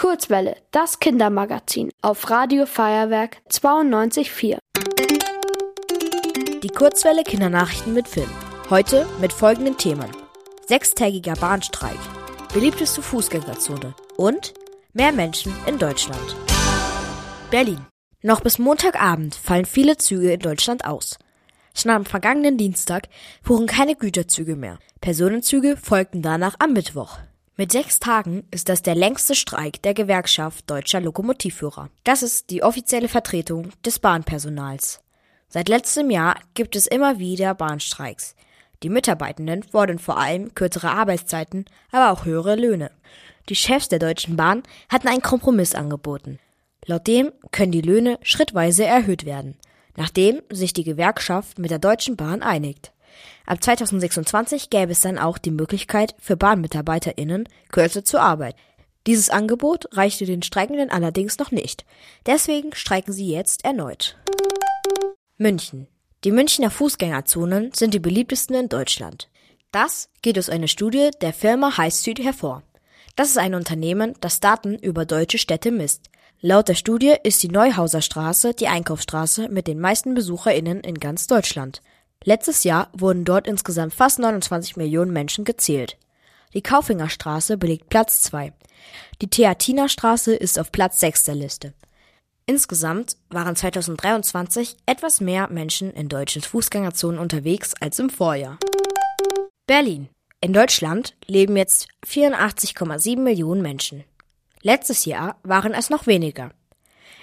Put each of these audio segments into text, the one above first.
Kurzwelle, das Kindermagazin auf Radio Feuerwerk 92.4. Die Kurzwelle Kindernachrichten mit Finn. Heute mit folgenden Themen. Sechstägiger Bahnstreik, beliebteste Fußgängerzone und mehr Menschen in Deutschland. Berlin. Noch bis Montagabend fallen viele Züge in Deutschland aus. Schon am vergangenen Dienstag fuhren keine Güterzüge mehr. Personenzüge folgten danach am Mittwoch. Mit sechs Tagen ist das der längste Streik der Gewerkschaft deutscher Lokomotivführer. Das ist die offizielle Vertretung des Bahnpersonals. Seit letztem Jahr gibt es immer wieder Bahnstreiks. Die Mitarbeitenden fordern vor allem kürzere Arbeitszeiten, aber auch höhere Löhne. Die Chefs der Deutschen Bahn hatten einen Kompromiss angeboten. Laut dem können die Löhne schrittweise erhöht werden, nachdem sich die Gewerkschaft mit der Deutschen Bahn einigt. Ab 2026 gäbe es dann auch die Möglichkeit für BahnmitarbeiterInnen, kürzer zu arbeiten. Dieses Angebot reichte den Streikenden allerdings noch nicht. Deswegen streiken sie jetzt erneut. München. Die Münchner Fußgängerzonen sind die beliebtesten in Deutschland. Das geht aus einer Studie der Firma High Street hervor. Das ist ein Unternehmen, das Daten über deutsche Städte misst. Laut der Studie ist die Neuhauser Straße die Einkaufsstraße mit den meisten BesucherInnen in ganz Deutschland. Letztes Jahr wurden dort insgesamt fast 29 Millionen Menschen gezählt. Die Kaufingerstraße belegt Platz 2. Die Theatinerstraße ist auf Platz 6 der Liste. Insgesamt waren 2023 etwas mehr Menschen in deutschen Fußgängerzonen unterwegs als im Vorjahr. Berlin. In Deutschland leben jetzt 84,7 Millionen Menschen. Letztes Jahr waren es noch weniger.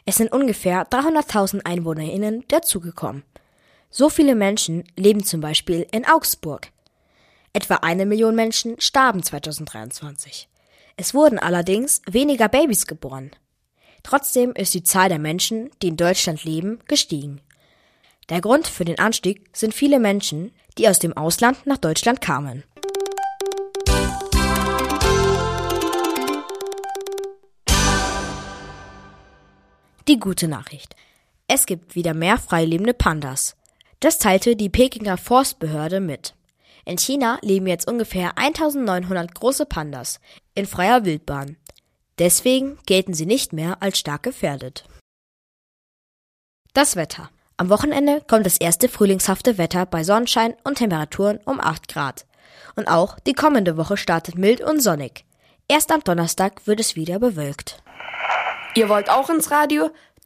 Es sind ungefähr 300.000 EinwohnerInnen dazugekommen. So viele Menschen leben zum Beispiel in Augsburg. Etwa eine Million Menschen starben 2023. Es wurden allerdings weniger Babys geboren. Trotzdem ist die Zahl der Menschen, die in Deutschland leben, gestiegen. Der Grund für den Anstieg sind viele Menschen, die aus dem Ausland nach Deutschland kamen. Die gute Nachricht. Es gibt wieder mehr freilebende Pandas. Das teilte die Pekinger Forstbehörde mit. In China leben jetzt ungefähr 1900 große Pandas in freier Wildbahn. Deswegen gelten sie nicht mehr als stark gefährdet. Das Wetter. Am Wochenende kommt das erste frühlingshafte Wetter bei Sonnenschein und Temperaturen um 8 Grad. Und auch die kommende Woche startet mild und sonnig. Erst am Donnerstag wird es wieder bewölkt. Ihr wollt auch ins Radio?